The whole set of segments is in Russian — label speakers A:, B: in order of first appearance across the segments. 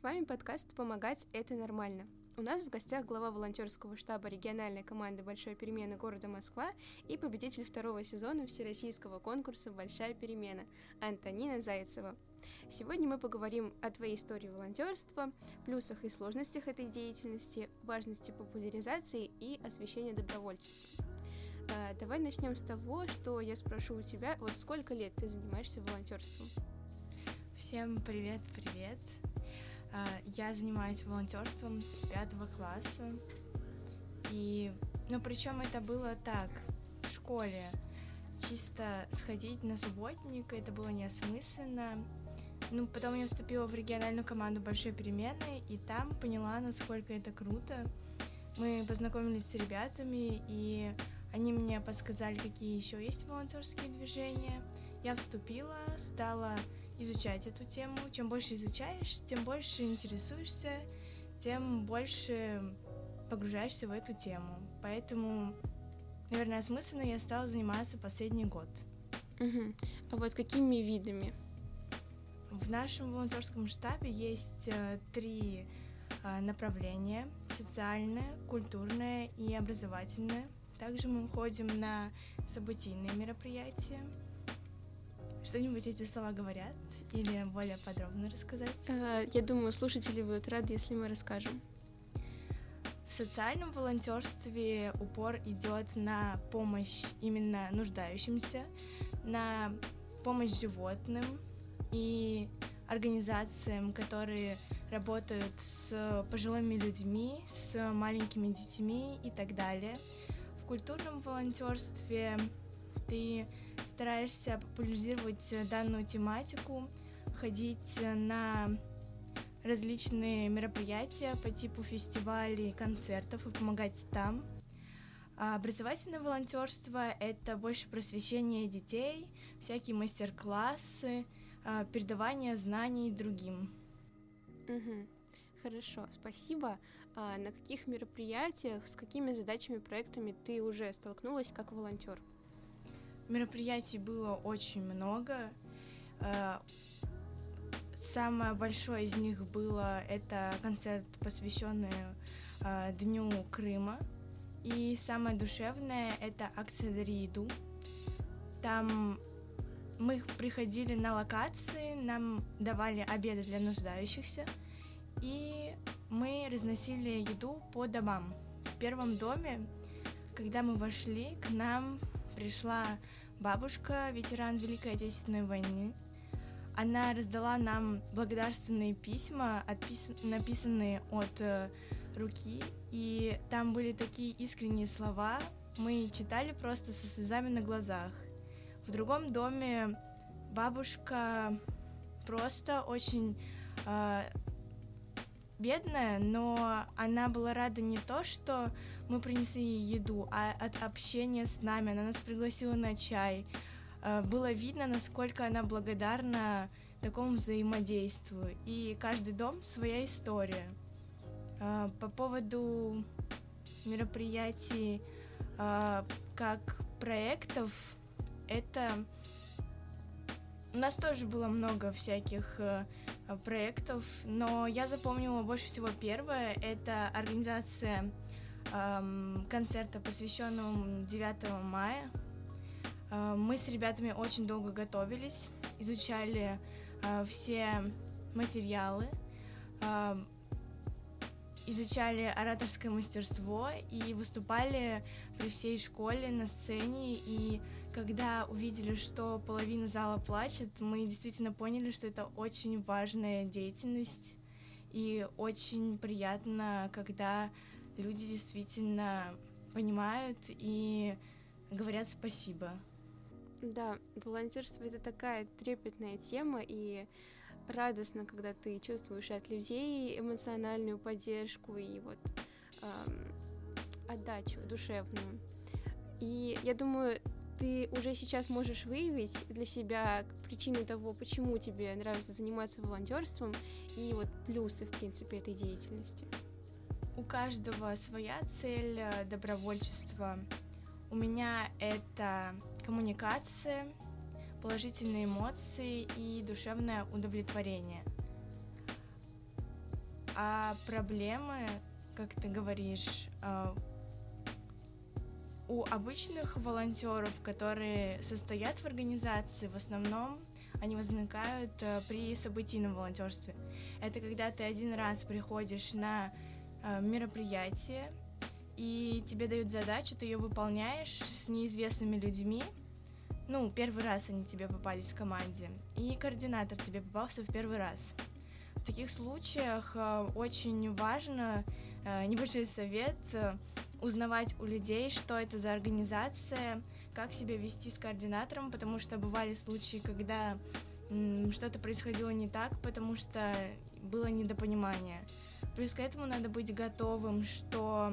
A: С вами подкаст «Помогать – это нормально». У нас в гостях глава волонтерского штаба региональной команды «Большой перемены» города Москва и победитель второго сезона всероссийского конкурса «Большая перемена» Антонина Зайцева. Сегодня мы поговорим о твоей истории волонтерства, плюсах и сложностях этой деятельности, важности популяризации и освещения добровольчества. А, давай начнем с того, что я спрошу у тебя, вот сколько лет ты занимаешься волонтерством?
B: Всем привет, привет. А, я занимаюсь волонтерством с пятого класса. И, ну, причем это было так, в школе. Чисто сходить на субботник, это было неосмысленно. Ну, потом я вступила в региональную команду «Большой перемены», и там поняла, насколько это круто. Мы познакомились с ребятами, и они мне подсказали, какие еще есть волонтерские движения. Я вступила, стала изучать эту тему. Чем больше изучаешь, тем больше интересуешься, тем больше погружаешься в эту тему. Поэтому, наверное, осмысленно я стала заниматься последний год.
A: Угу. А вот какими видами?
B: В нашем волонтерском штабе есть э, три э, направления — социальное, культурное и образовательное. Также мы ходим на событийные мероприятия — что-нибудь эти слова говорят или более подробно рассказать?
A: Э, я думаю, слушатели будут рады, если мы расскажем.
B: В социальном волонтерстве упор идет на помощь именно нуждающимся, на помощь животным и организациям, которые работают с пожилыми людьми, с маленькими детьми и так далее. В культурном волонтерстве ты стараешься популяризировать э, данную тематику, ходить э, на различные мероприятия по типу фестивалей, концертов и помогать там. А образовательное волонтерство — это больше просвещение детей, всякие мастер-классы, а, передавание знаний другим.
A: Угу. Хорошо, спасибо. А на каких мероприятиях, с какими задачами, проектами ты уже столкнулась как волонтер?
B: Мероприятий было очень много. Э, самое большое из них было это концерт, посвященный э, Дню Крыма. И самое душевное это акция «Дари еду». Там мы приходили на локации, нам давали обеды для нуждающихся, и мы разносили еду по домам. В первом доме, когда мы вошли, к нам пришла бабушка, ветеран Великой Отечественной войны. Она раздала нам благодарственные письма, отпис... написанные от э, руки, и там были такие искренние слова. Мы читали просто со слезами на глазах. В другом доме бабушка просто очень э, бедная, но она была рада не то, что мы принесли ей еду, а от общения с нами. Она нас пригласила на чай. Э, было видно, насколько она благодарна такому взаимодействию. И каждый дом своя история. Э, по поводу мероприятий э, как проектов, это у нас тоже было много всяких проектов, но я запомнила больше всего первое. Это организация эм, концерта, посвященного 9 мая. Э, мы с ребятами очень долго готовились, изучали э, все материалы, э, изучали ораторское мастерство и выступали при всей школе на сцене и когда увидели, что половина зала плачет, мы действительно поняли, что это очень важная деятельность, и очень приятно, когда люди действительно понимают и говорят спасибо.
A: Да, волонтерство это такая трепетная тема, и радостно, когда ты чувствуешь от людей эмоциональную поддержку и вот эм, отдачу душевную. И я думаю, ты уже сейчас можешь выявить для себя причину того, почему тебе нравится заниматься волонтерством и вот плюсы, в принципе, этой деятельности?
B: У каждого своя цель э, добровольчества. У меня это коммуникация, положительные эмоции и душевное удовлетворение. А проблемы, как ты говоришь, э, у обычных волонтеров, которые состоят в организации, в основном они возникают э, при событийном волонтерстве. Это когда ты один раз приходишь на э, мероприятие, и тебе дают задачу, ты ее выполняешь с неизвестными людьми. Ну, первый раз они тебе попались в команде, и координатор тебе попался в первый раз. В таких случаях э, очень важно небольшой совет узнавать у людей, что это за организация, как себя вести с координатором, потому что бывали случаи, когда что-то происходило не так, потому что было недопонимание. Плюс к этому надо быть готовым, что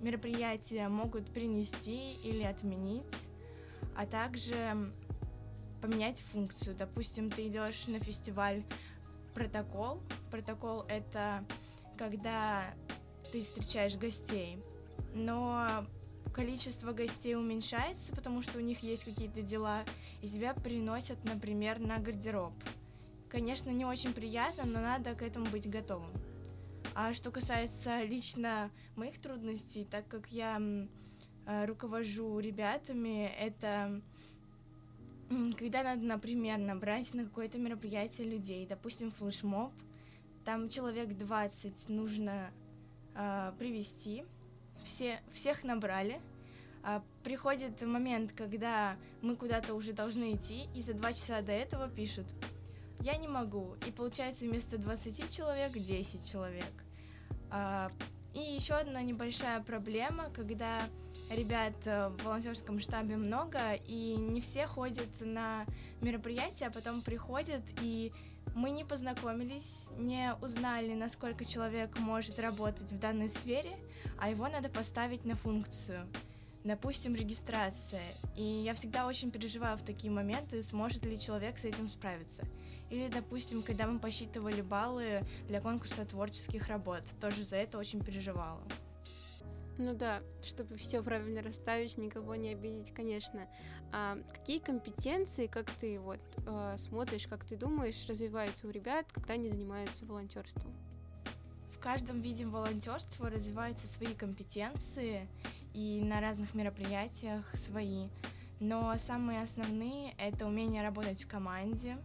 B: мероприятия могут принести или отменить, а также поменять функцию. Допустим, ты идешь на фестиваль протокол. Протокол это когда ты встречаешь гостей, но количество гостей уменьшается, потому что у них есть какие-то дела, и тебя приносят, например, на гардероб. Конечно, не очень приятно, но надо к этому быть готовым. А что касается лично моих трудностей, так как я э, руковожу ребятами, это когда надо, например, набрать на какое-то мероприятие людей, допустим, флешмоб, там человек 20 нужно э, привести, все, всех набрали, а приходит момент, когда мы куда-то уже должны идти, и за два часа до этого пишут «я не могу», и получается вместо 20 человек 10 человек. А, и еще одна небольшая проблема, когда ребят э, в волонтерском штабе много, и не все ходят на мероприятия, а потом приходят, и мы не познакомились, не узнали, насколько человек может работать в данной сфере, а его надо поставить на функцию. Допустим, регистрация. И я всегда очень переживаю в такие моменты, сможет ли человек с этим справиться. Или, допустим, когда мы посчитывали баллы для конкурса творческих работ, тоже за это очень переживала.
A: Ну да, чтобы все правильно расставить, никого не обидеть, конечно. А какие компетенции, как ты вот э, смотришь, как ты думаешь, развиваются у ребят, когда они занимаются волонтерством?
B: Каждом виде волонтерства развиваются свои компетенции, и на разных мероприятиях свои. Но самые основные — это умение работать в команде,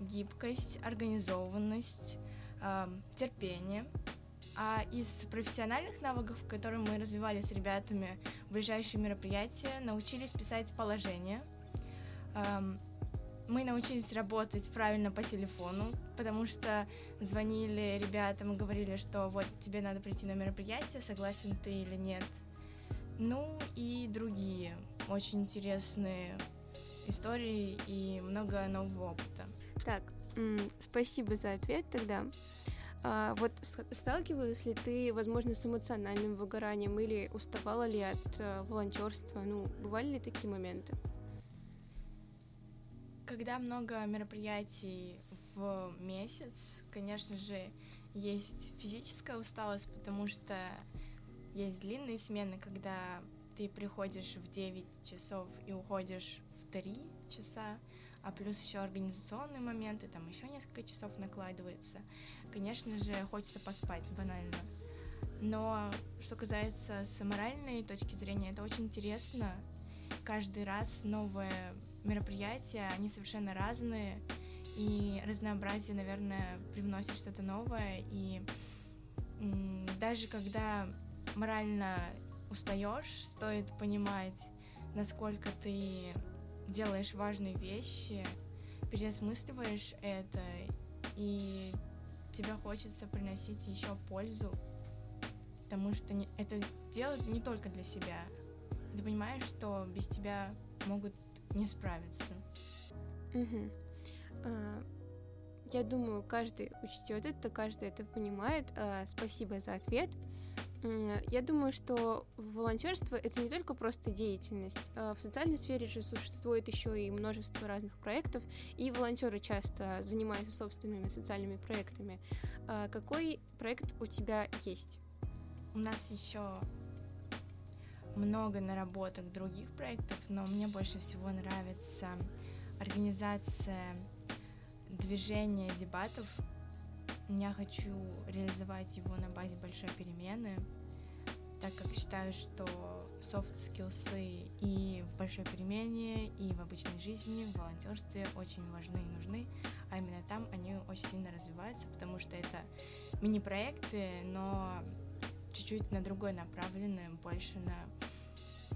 B: гибкость, организованность, э, терпение — а из профессиональных навыков, которые мы развивали с ребятами в ближайшие мероприятия, научились писать положение. Мы научились работать правильно по телефону, потому что звонили ребятам и говорили, что вот тебе надо прийти на мероприятие, согласен ты или нет. Ну и другие очень интересные истории и много нового опыта.
A: Так, спасибо за ответ тогда. А, вот сталкивалась ли ты, возможно, с эмоциональным выгоранием или уставала ли от а, волонтерства? Ну, бывали ли такие моменты?
B: Когда много мероприятий в месяц, конечно же, есть физическая усталость, потому что есть длинные смены, когда ты приходишь в 9 часов и уходишь в 3 часа, а плюс еще организационные моменты, там еще несколько часов накладывается. Конечно же, хочется поспать, банально. Но что касается с моральной точки зрения, это очень интересно. Каждый раз новое мероприятие, они совершенно разные, и разнообразие, наверное, привносит что-то новое. И даже когда морально устаешь, стоит понимать, насколько ты делаешь важные вещи, переосмысливаешь это, и тебе хочется приносить еще пользу, потому что это делать не только для себя. Ты понимаешь, что без тебя могут не справиться.
A: Угу. А, я думаю, каждый учтет это, каждый это понимает. А, спасибо за ответ. Я думаю, что волонтерство это не только просто деятельность. А в социальной сфере же существует еще и множество разных проектов, и волонтеры часто занимаются собственными социальными проектами. А какой проект у тебя есть?
B: У нас еще много наработок других проектов, но мне больше всего нравится организация движения дебатов. Я хочу реализовать его на базе большой перемены, так как считаю, что soft skills и в большой перемене, и в обычной жизни, в волонтерстве очень важны и нужны, а именно там они очень сильно развиваются, потому что это мини-проекты, но чуть-чуть на другой направлены, больше на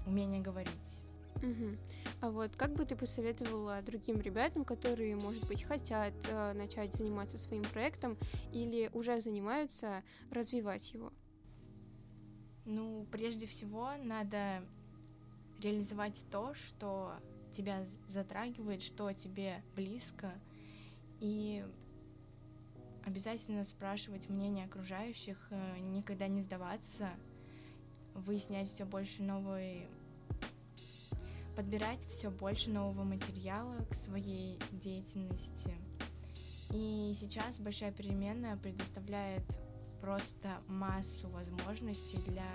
B: умение говорить.
A: Угу. А вот как бы ты посоветовала другим ребятам, которые, может быть, хотят э, начать заниматься своим проектом или уже занимаются, развивать его?
B: Ну, прежде всего, надо реализовать то, что тебя затрагивает, что тебе близко, и обязательно спрашивать мнение окружающих, э, никогда не сдаваться, выяснять все больше новой, подбирать все больше нового материала к своей деятельности. И сейчас большая переменная предоставляет просто массу возможностей для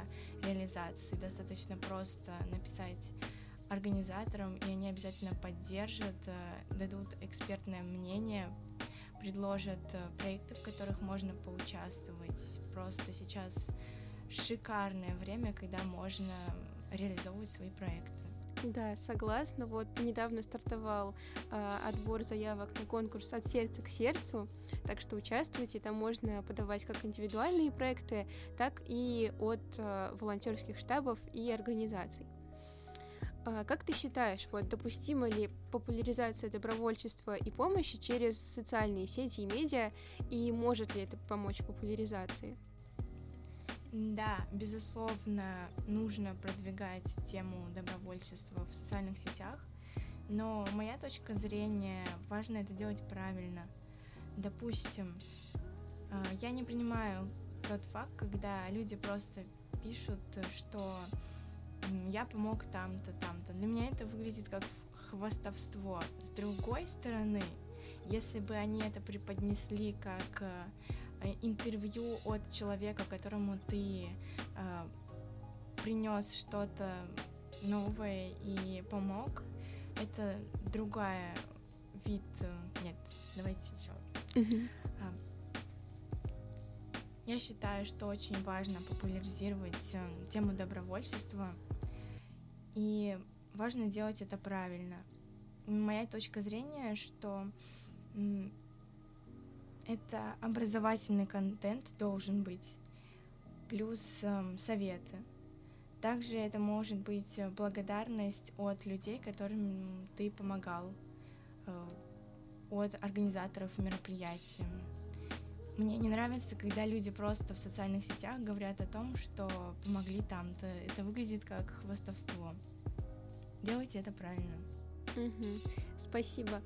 B: реализации. Достаточно просто написать организаторам, и они обязательно поддержат, э, дадут экспертное мнение, предложат э, проекты, в которых можно поучаствовать. Просто сейчас шикарное время, когда можно реализовывать свои проекты.
A: Да, согласна. Вот недавно стартовал э, отбор заявок на конкурс от сердца к сердцу, так что участвуйте. Там можно подавать как индивидуальные проекты, так и от э, волонтерских штабов и организаций. Э, как ты считаешь, вот допустима ли популяризация добровольчества и помощи через социальные сети и медиа, и может ли это помочь популяризации?
B: Да, безусловно, нужно продвигать тему добровольчества в социальных сетях, но моя точка зрения, важно это делать правильно. Допустим, э, я не принимаю тот факт, когда люди просто пишут, что я помог там-то, там-то. Для меня это выглядит как хвастовство. С другой стороны, если бы они это преподнесли как Э, интервью от человека, которому ты э, принес что-то новое и помог, это другая вид. Э, нет, давайте еще раз. Я считаю, что очень важно популяризировать э, тему добровольчества, и важно делать это правильно. Моя точка зрения, что это образовательный контент должен быть, плюс э, советы. Также это может быть благодарность от людей, которым ты помогал, э, от организаторов мероприятий. Мне не нравится, когда люди просто в социальных сетях говорят о том, что помогли там-то. Это выглядит как хвастовство. Делайте это правильно.
A: Угу. Спасибо.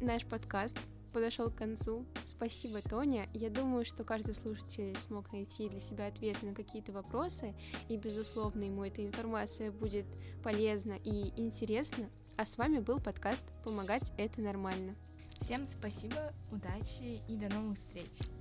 A: Наш подкаст подошел к концу. Спасибо, Тоня. Я думаю, что каждый слушатель смог найти для себя ответы на какие-то вопросы, и, безусловно, ему эта информация будет полезна и интересна. А с вами был подкаст «Помогать – это нормально».
B: Всем спасибо, удачи и до новых встреч!